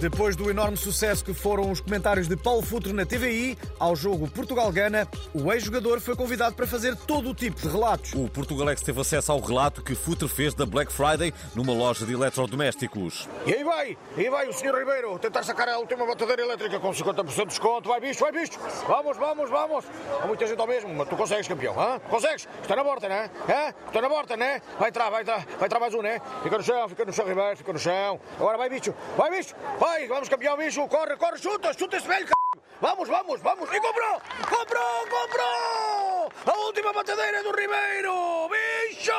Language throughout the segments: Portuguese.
Depois do enorme sucesso que foram os comentários de Paulo Futre na TVI, ao jogo Portugal-Gana, o ex-jogador foi convidado para fazer todo o tipo de relatos. O Portugalex teve acesso ao relato que Futre fez da Black Friday numa loja de eletrodomésticos. E aí vai, e aí vai o Sr. Ribeiro tentar sacar a última batedeira elétrica com 50% de desconto. Vai bicho, vai bicho. Vamos, vamos, vamos. Há muita gente ao mesmo, mas tu consegues, campeão. Hã? Consegues? Está na porta, né? Hã? Está na porta, né? Vai entrar, vai entrar, vai entrar mais um, né? Fica no chão, fica no chão, Ribeiro, fica no chão. Agora vai bicho, vai bicho, vai. Vai, vamos campeão, bicho. Corre, corre, chuta, chuta esse velho, c... Vamos, vamos, vamos. E comprou, comprou, comprou. A última batedeira do Ribeiro. Bicho!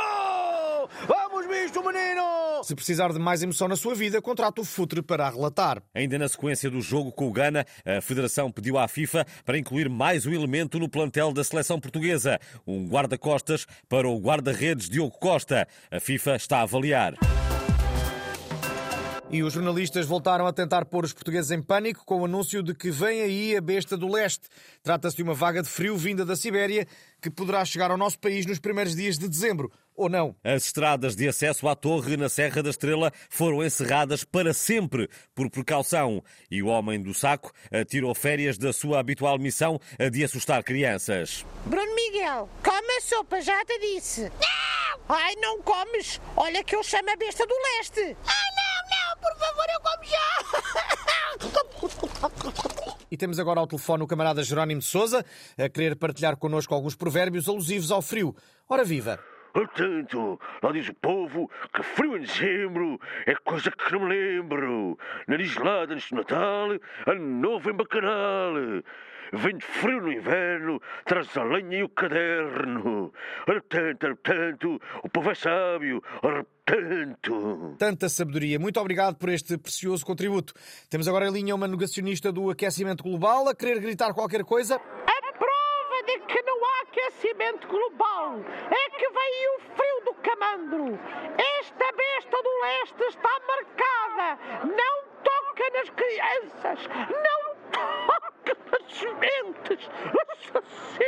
Vamos, bicho, menino! Se precisar de mais emoção na sua vida, contrate o Futre para a relatar. Ainda na sequência do jogo com o Ghana, a Federação pediu à FIFA para incluir mais um elemento no plantel da seleção portuguesa, um guarda-costas para o guarda-redes Diogo Costa. A FIFA está a avaliar. E os jornalistas voltaram a tentar pôr os portugueses em pânico com o anúncio de que vem aí a besta do leste. Trata-se de uma vaga de frio vinda da Sibéria que poderá chegar ao nosso país nos primeiros dias de dezembro. Ou não? As estradas de acesso à torre na Serra da Estrela foram encerradas para sempre por precaução. E o homem do saco tirou férias da sua habitual missão de assustar crianças. Bruno Miguel, come a sopa, já te disse. Não! Ai, não comes. Olha que eu chamo a besta do leste. Não, por favor, eu como já. E temos agora ao telefone o camarada Jerónimo de Souza a querer partilhar connosco alguns provérbios alusivos ao frio. Ora viva! Portanto, lá diz o povo que frio em dezembro é coisa que não me lembro. Nariz gelado antes do Natal, ano novo em bacanal. Vento frio no inverno, traz a lenha e o caderno. Ora tanto, ora tanto, o povo é sábio, ora tanto tanta sabedoria. Muito obrigado por este precioso contributo. Temos agora em linha uma negacionista do aquecimento global a querer gritar qualquer coisa. A prova de que não há aquecimento global é que veio o frio do camandro. Esta besta do leste está marcada. Não toca nas crianças. Não toca nas sementes. Assassinos.